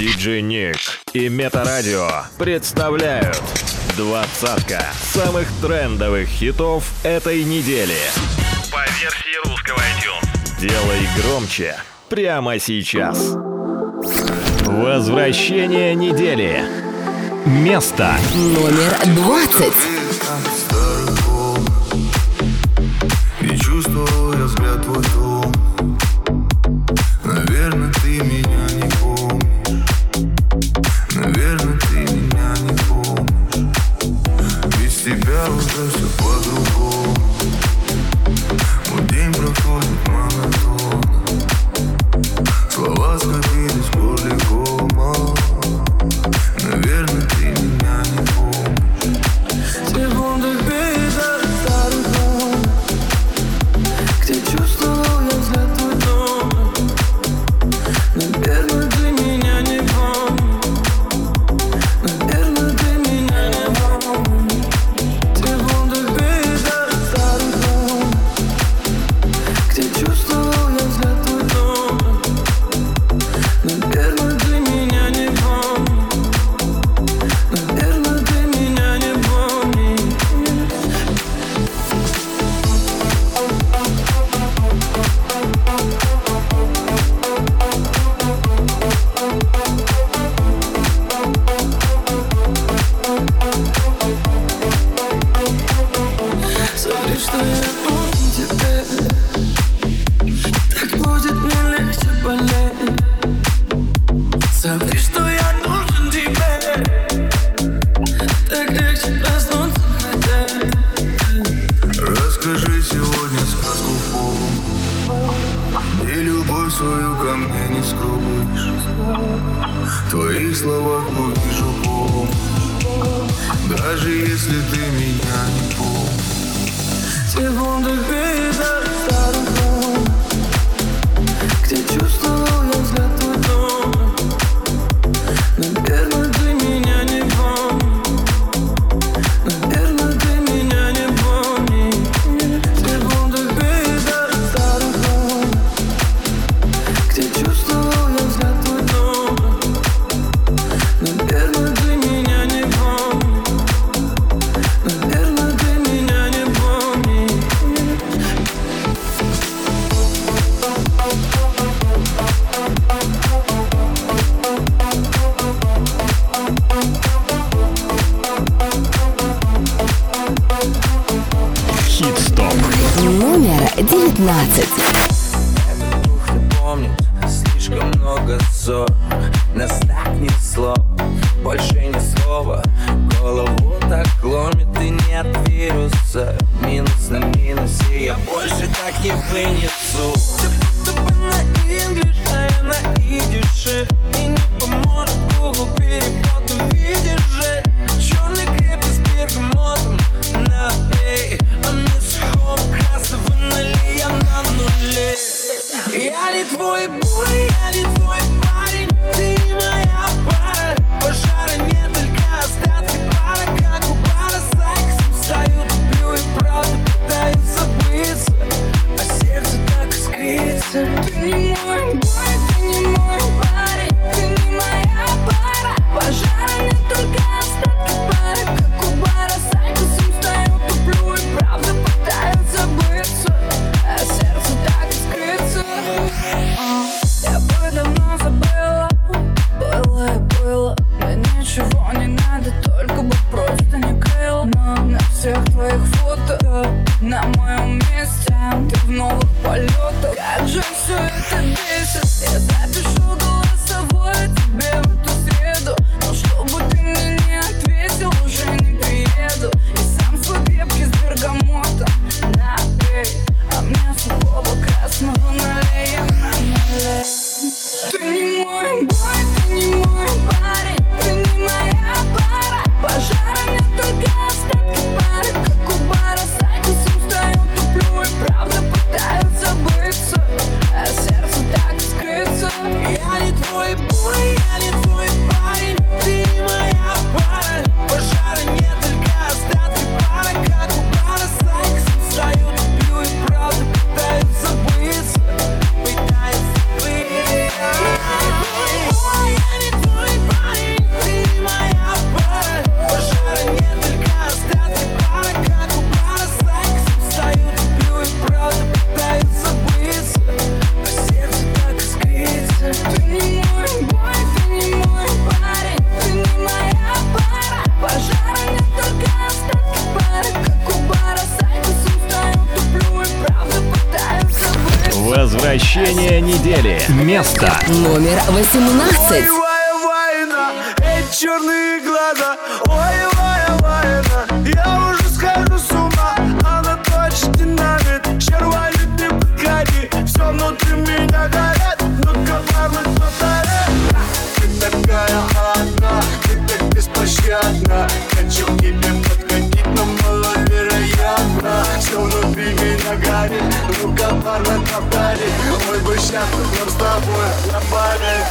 Диджей Ник и Метарадио представляют двадцатка самых трендовых хитов этой недели. По версии русского iTunes. Делай громче прямо сейчас. Возвращение недели. Место номер двадцать. anymore на кабаре Мы бы сейчас нам с тобой на лопали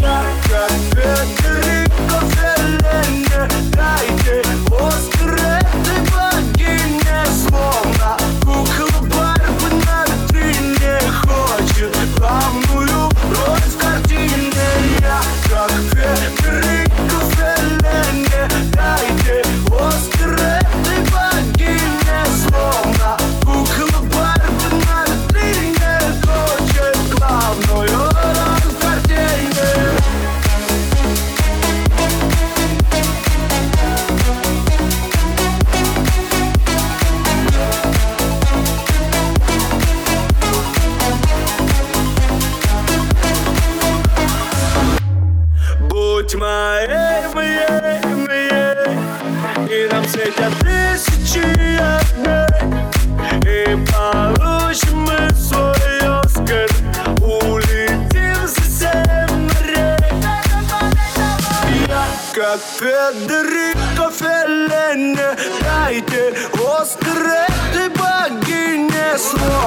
Я как ветер, но зелене Дайте острый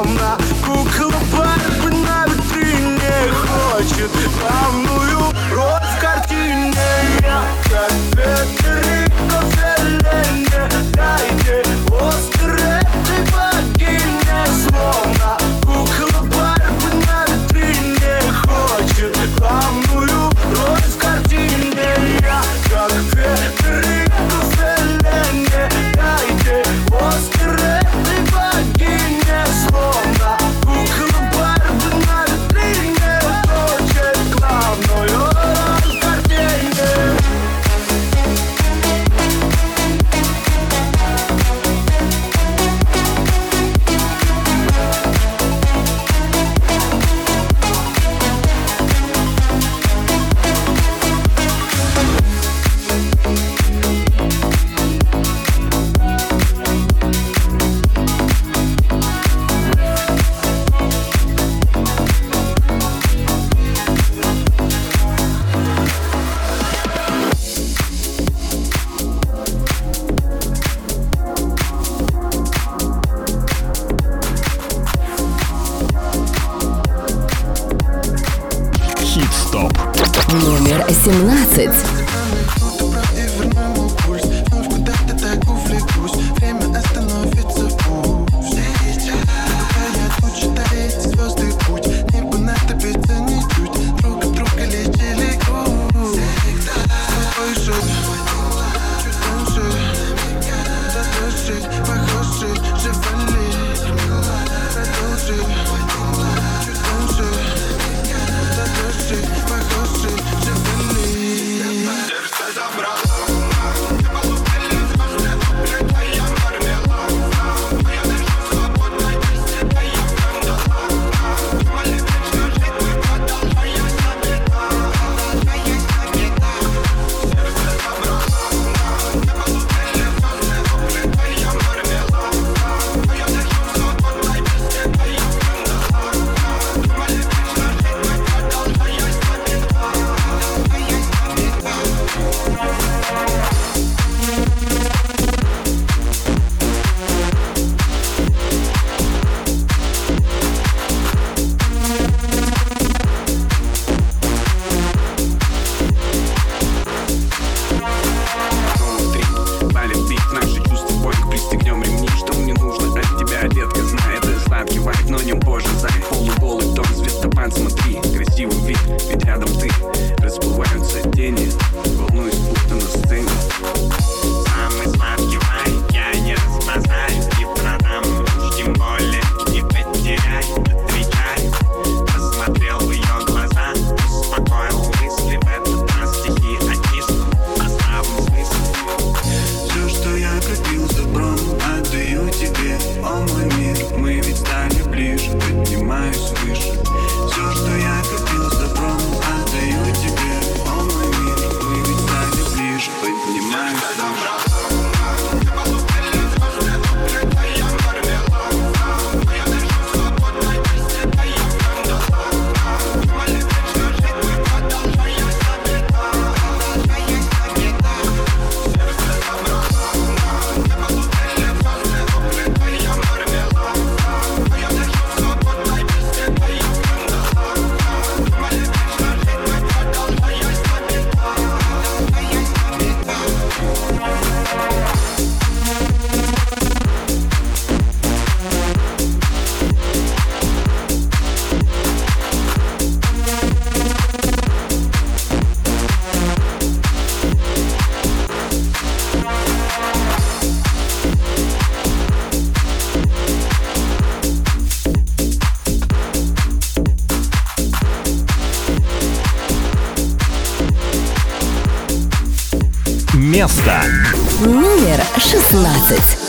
темно Кукла Барби на витрине хочет. Там место Номер шестнадцать.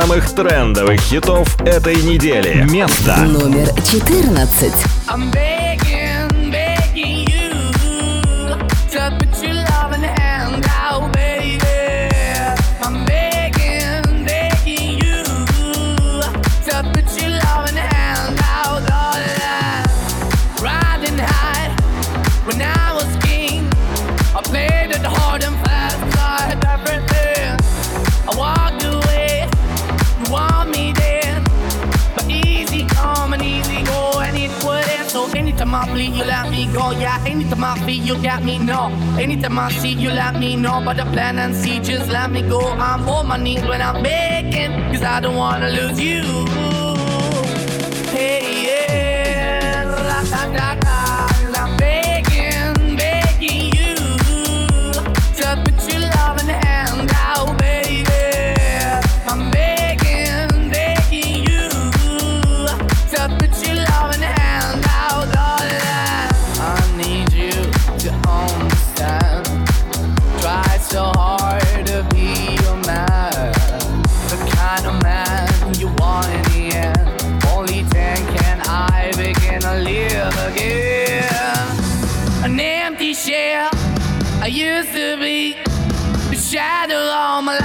самых трендовых хитов этой недели. Место номер 14. you let me go. Yeah, anytime I feel you got me, no. Anytime I see you let me know. But the plan and see, just let me go. I'm on my knees when I'm making, cause I don't wanna lose you. Hey, yeah, used to be, the shadow on my life.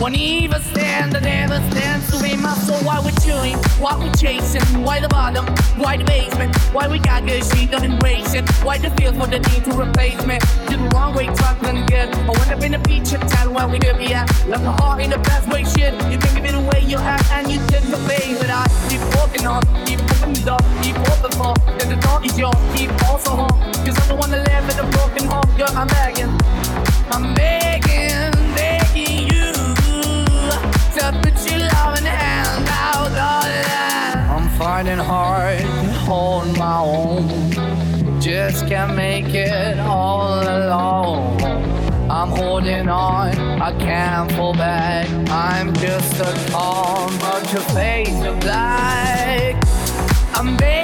Won't even stand, I never stand to be my soul. Why we chewing, why we chasing, why the bottom, why the basement, why we got good, shit don't embrace it, why the feel for the need to replace me. Did the wrong way, talking again good. I went up in the feature town where we could be at. Left my heart in the best way, shit. You can give it away, you have, and you did the thing. But I keep walking on, keep moving the door, keep open for, then the door is yours, keep also home. Cause I can't pull back. I'm just a calm, bunch of face of black. I'm.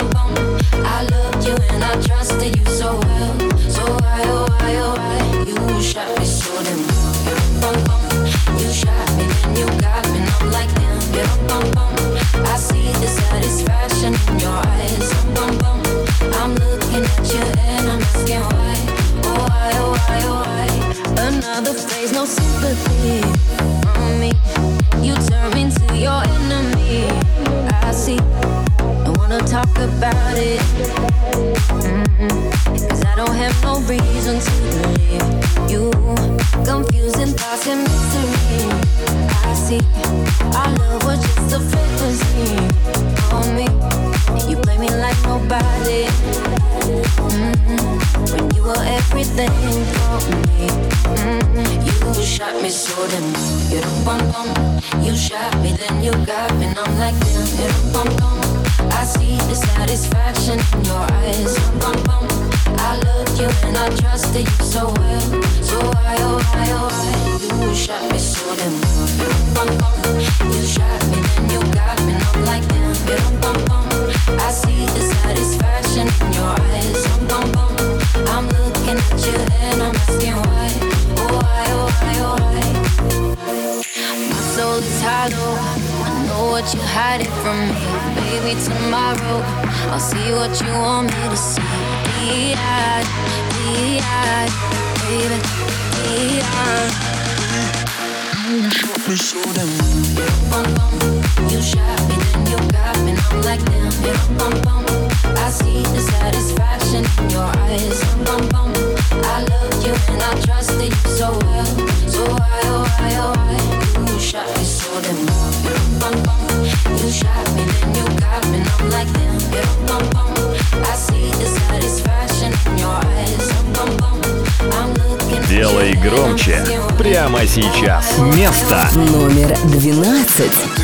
Делай громче прямо сейчас. Место Номер 12.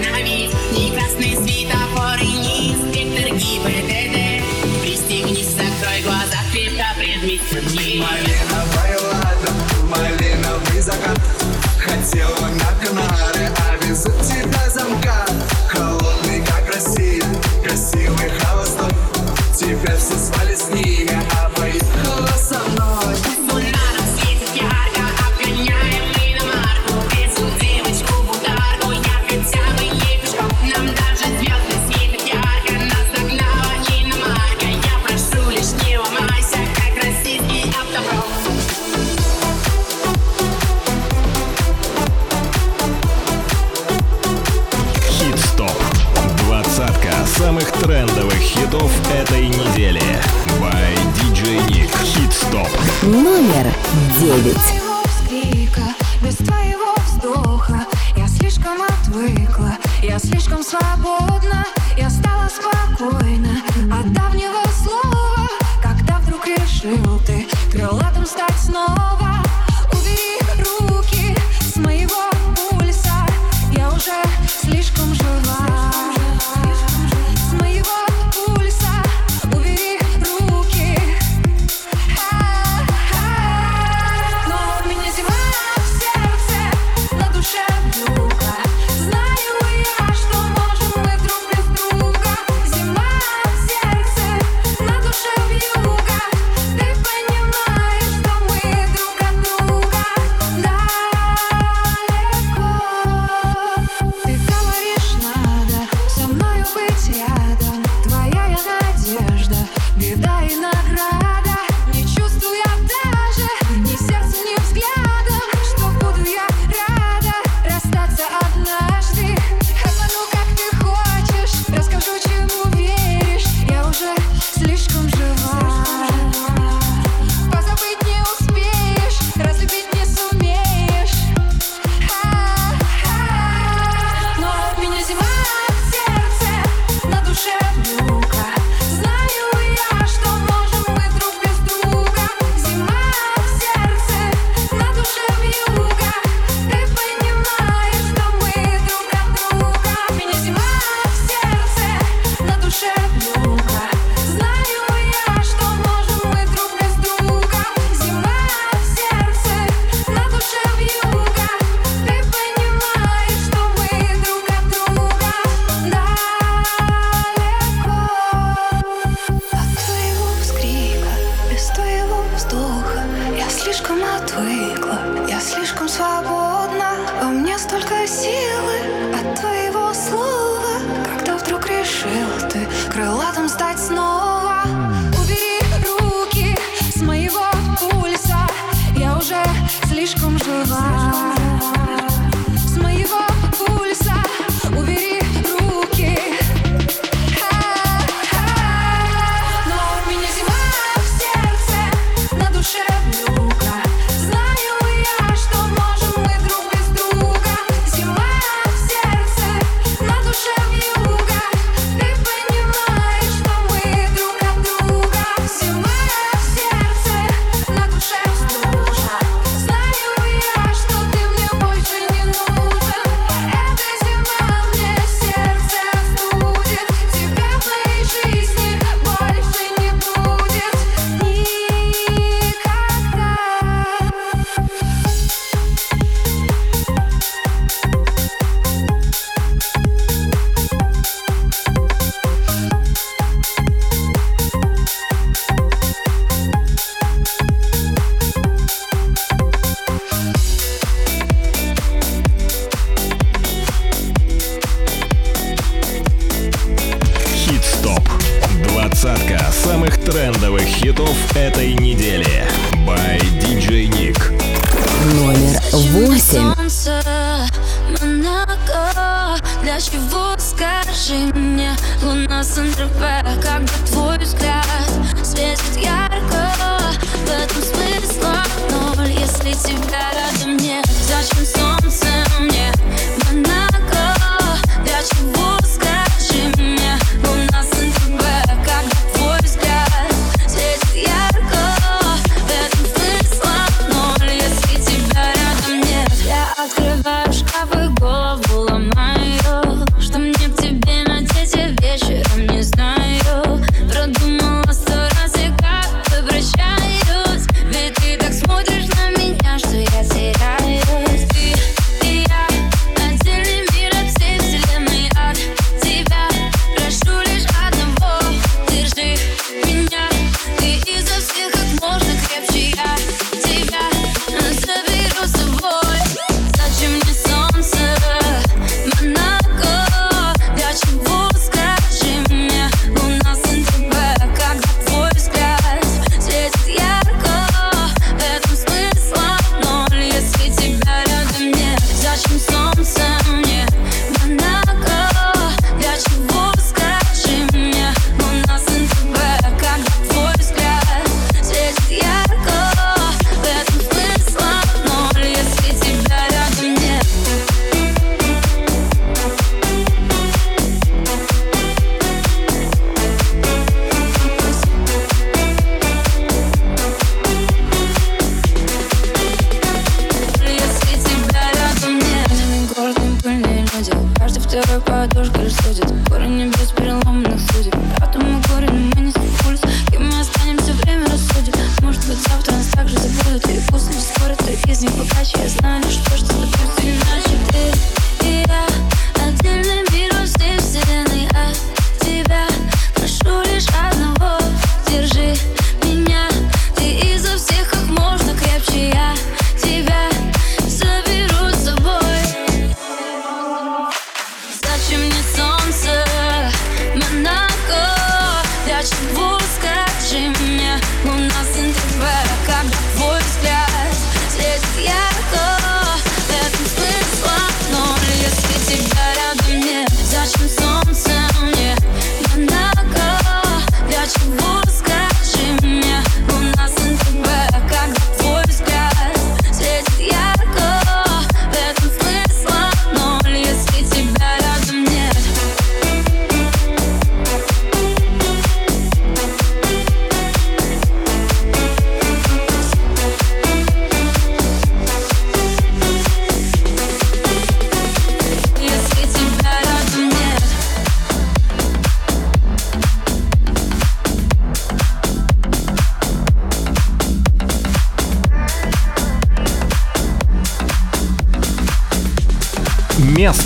остановить Ни красный светофор а ни инспектор ГИБДД Пристегнись, закрой глаза, крепко предметом не Малиновая лада, малиновый закат. Хотела на Канары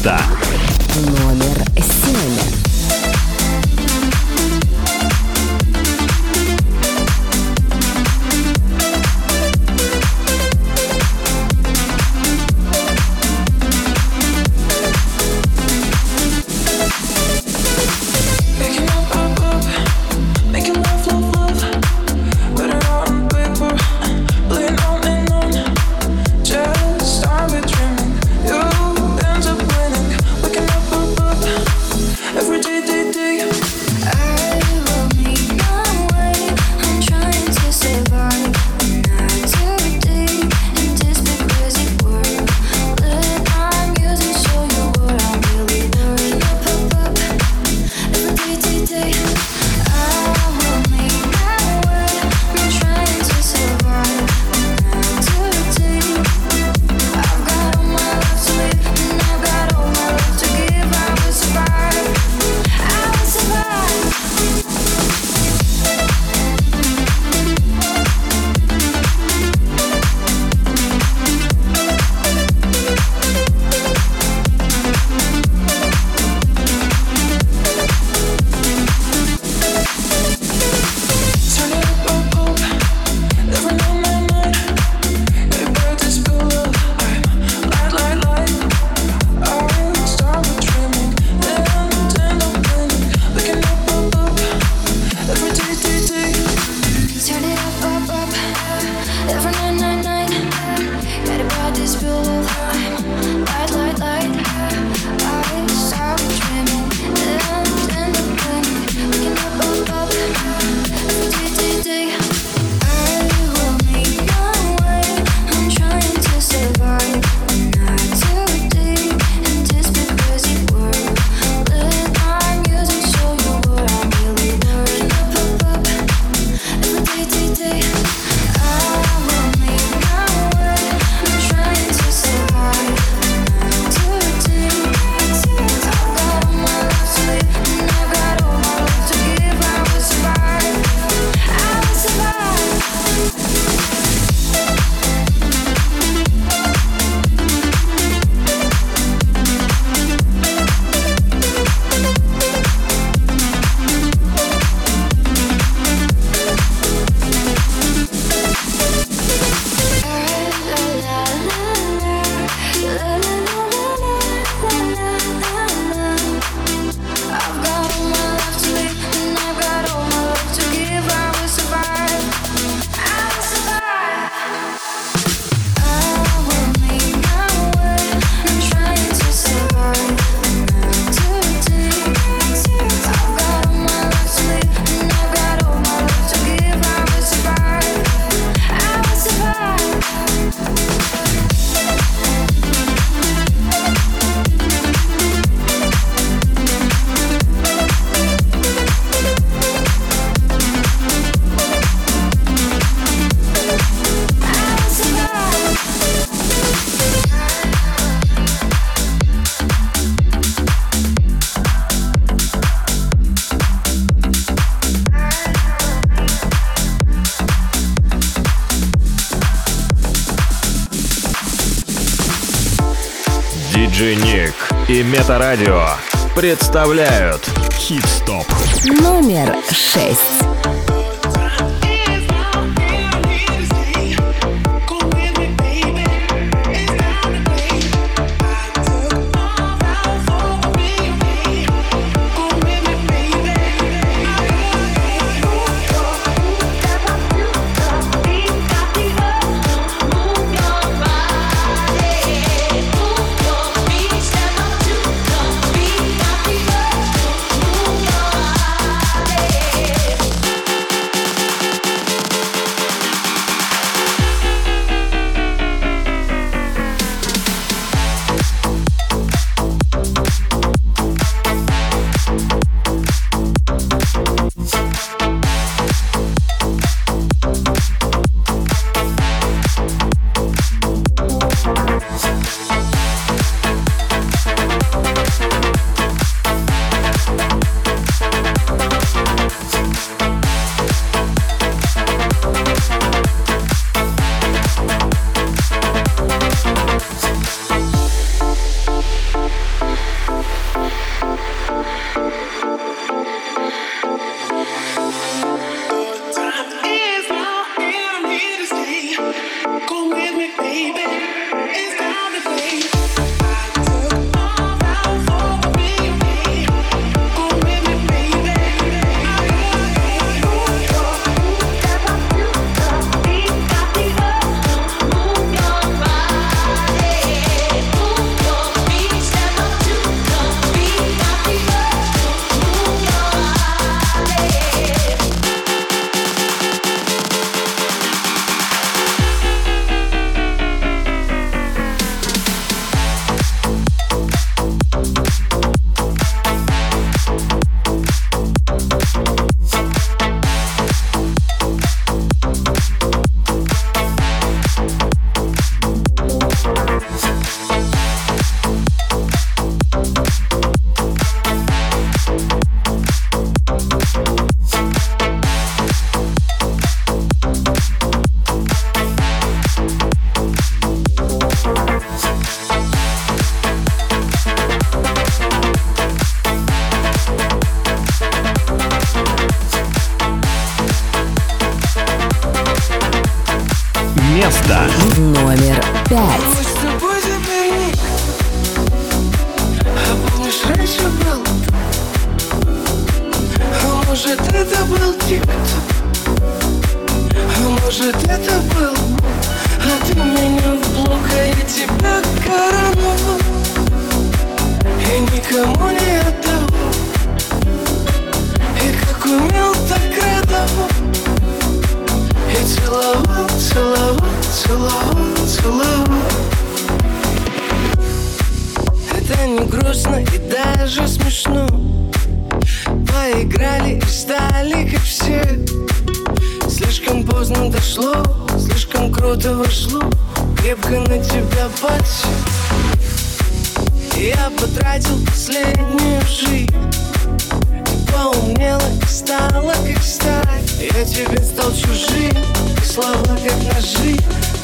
Место и Метарадио представляют Хит-стоп. Номер шесть. Вошло Крепко на тебя подсел Я потратил последнюю жизнь Ты поумнела и стала как сталь. Я тебе стал чужим, слова как ножи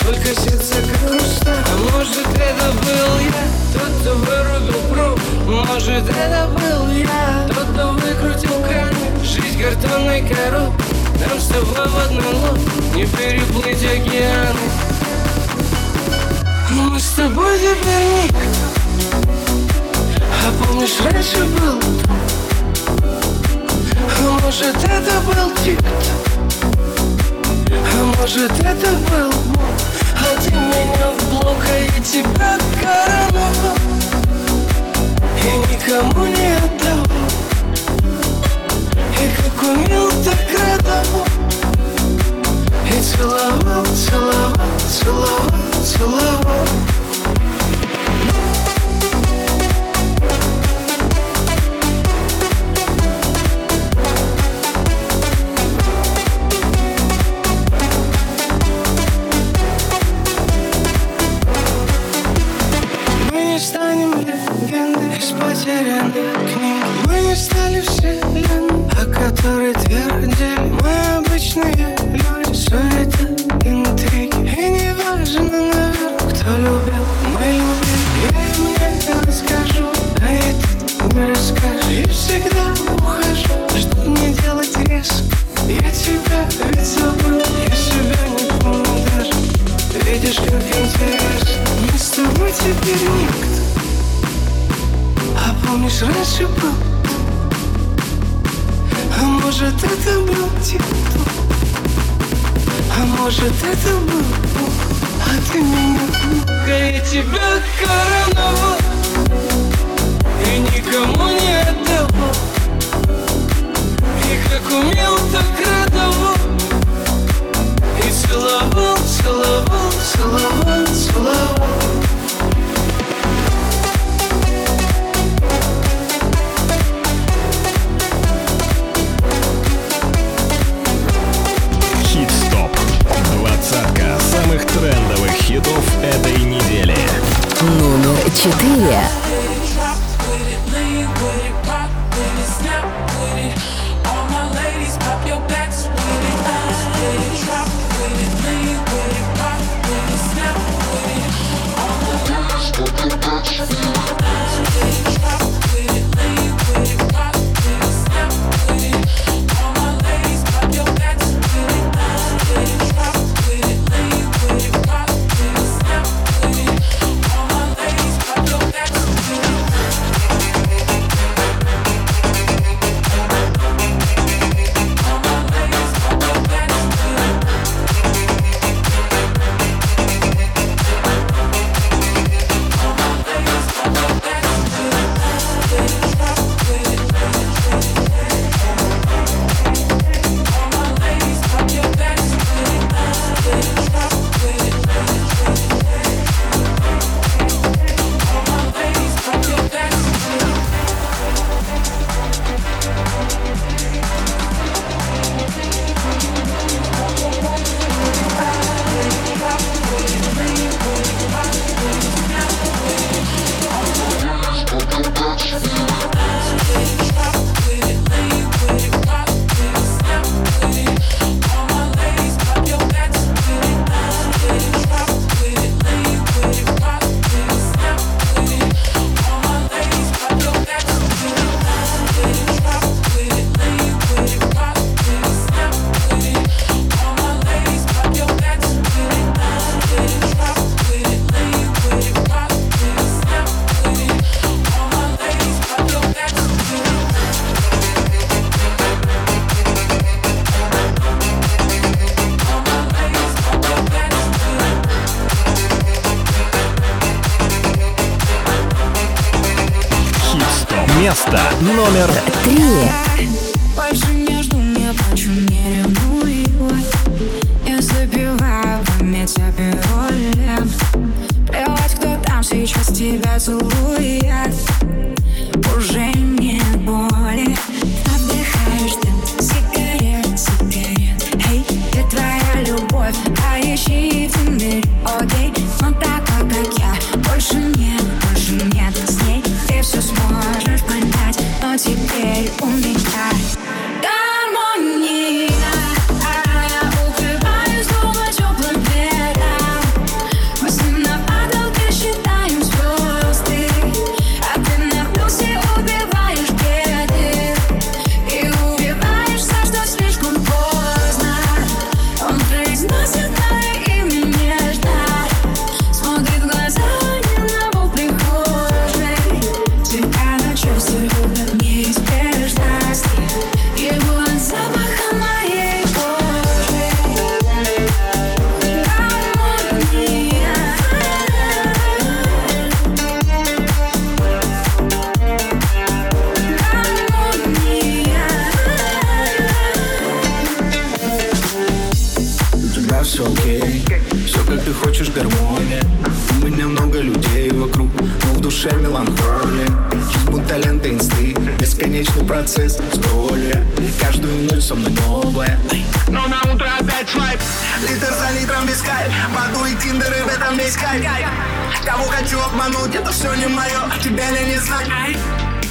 Только сердце как хрусталь А может это был я, тот, кто вырубил пруд? Может это был я, тот, кто выкрутил кран? Жизнь картонной коробкой нам с тобой в одной лодке Не переплыть океаны Мы с тобой теперь никто А помнишь, раньше был А может, это был тик-ток? А может, это был Бог А ты меня в блок, а я тебя короновал И никому не отдавал И как умел, так радовал И целовал, целовал, целовал, Мы не станем легендой из потерянных книг Мы не стали вселенной, о которой твердили. Мы обычные люди, суета, интриги. И не жены наверху, кто любил, мы любим. Я им не расскажу, а я не расскажу И всегда ухожу, чтоб не делать резко? Я тебя ведь забыл, я себя не помню даже. Видишь, как интересно, мы с тобой теперь никто. А помнишь, раньше был? А может, это был типа а может это был Отгонка я тебя короновал И никому не отдавал И как умел, так радовал И целовал, целовал, целовал, целовал Хит-стоп. Двадцатка самых трендов хитов этой недели. Номер четыре.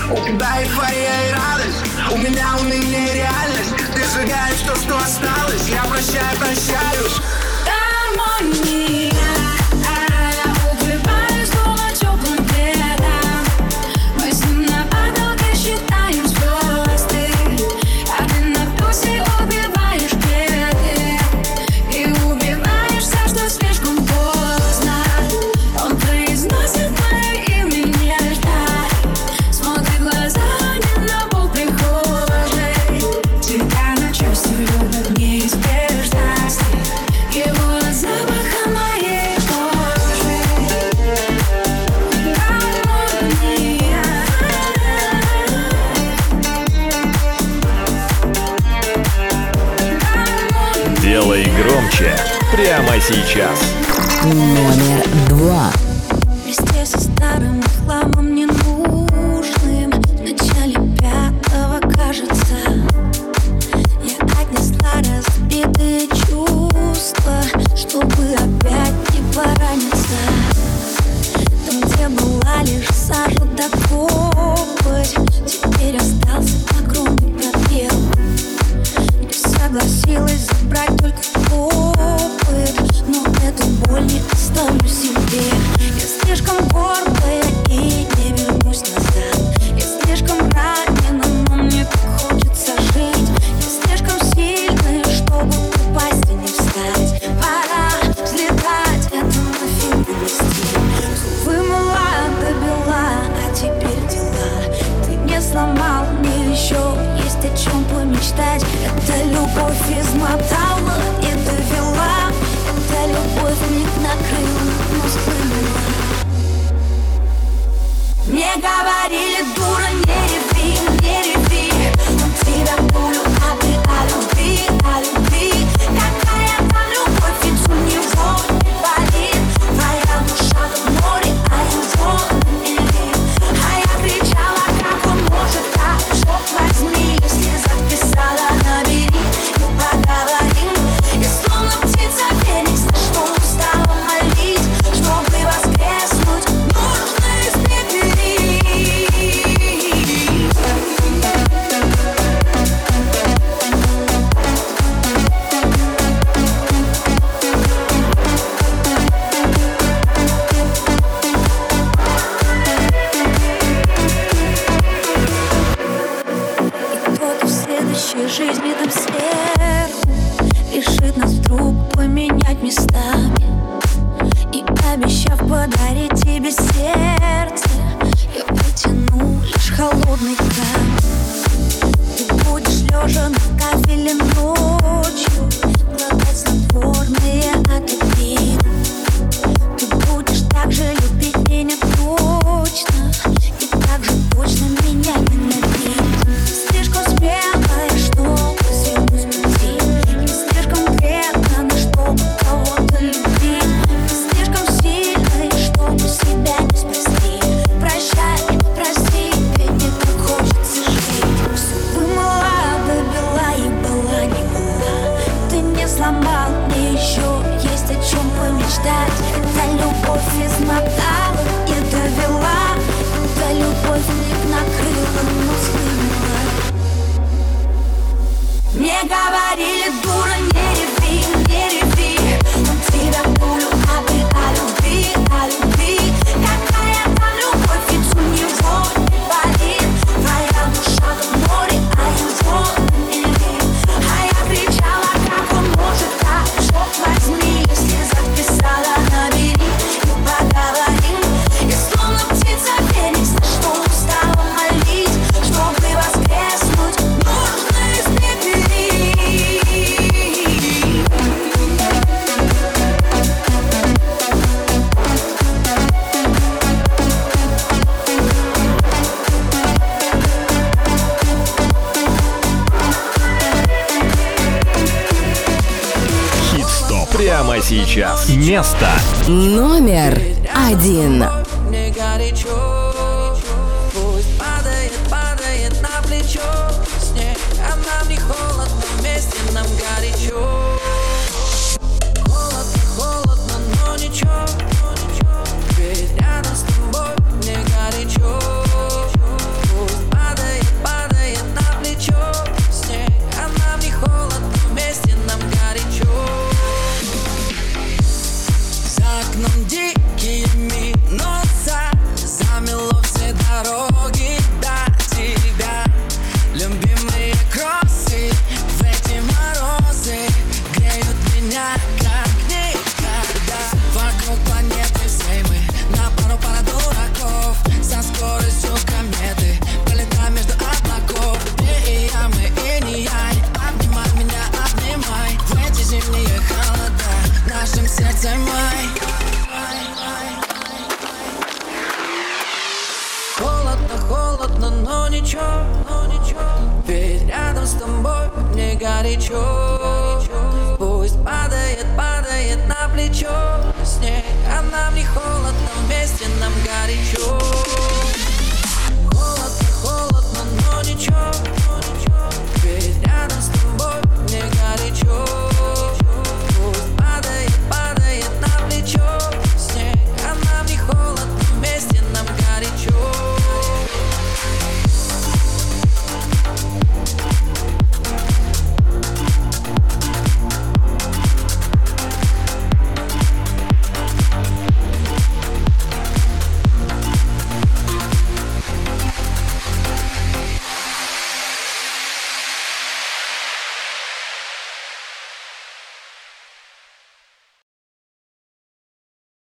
Да, эйфория и радость У меня уныние реальность. Ты сжигаешь то, что осталось. Я прощаю, прощаюсь. Гармония сейчас. Номер два.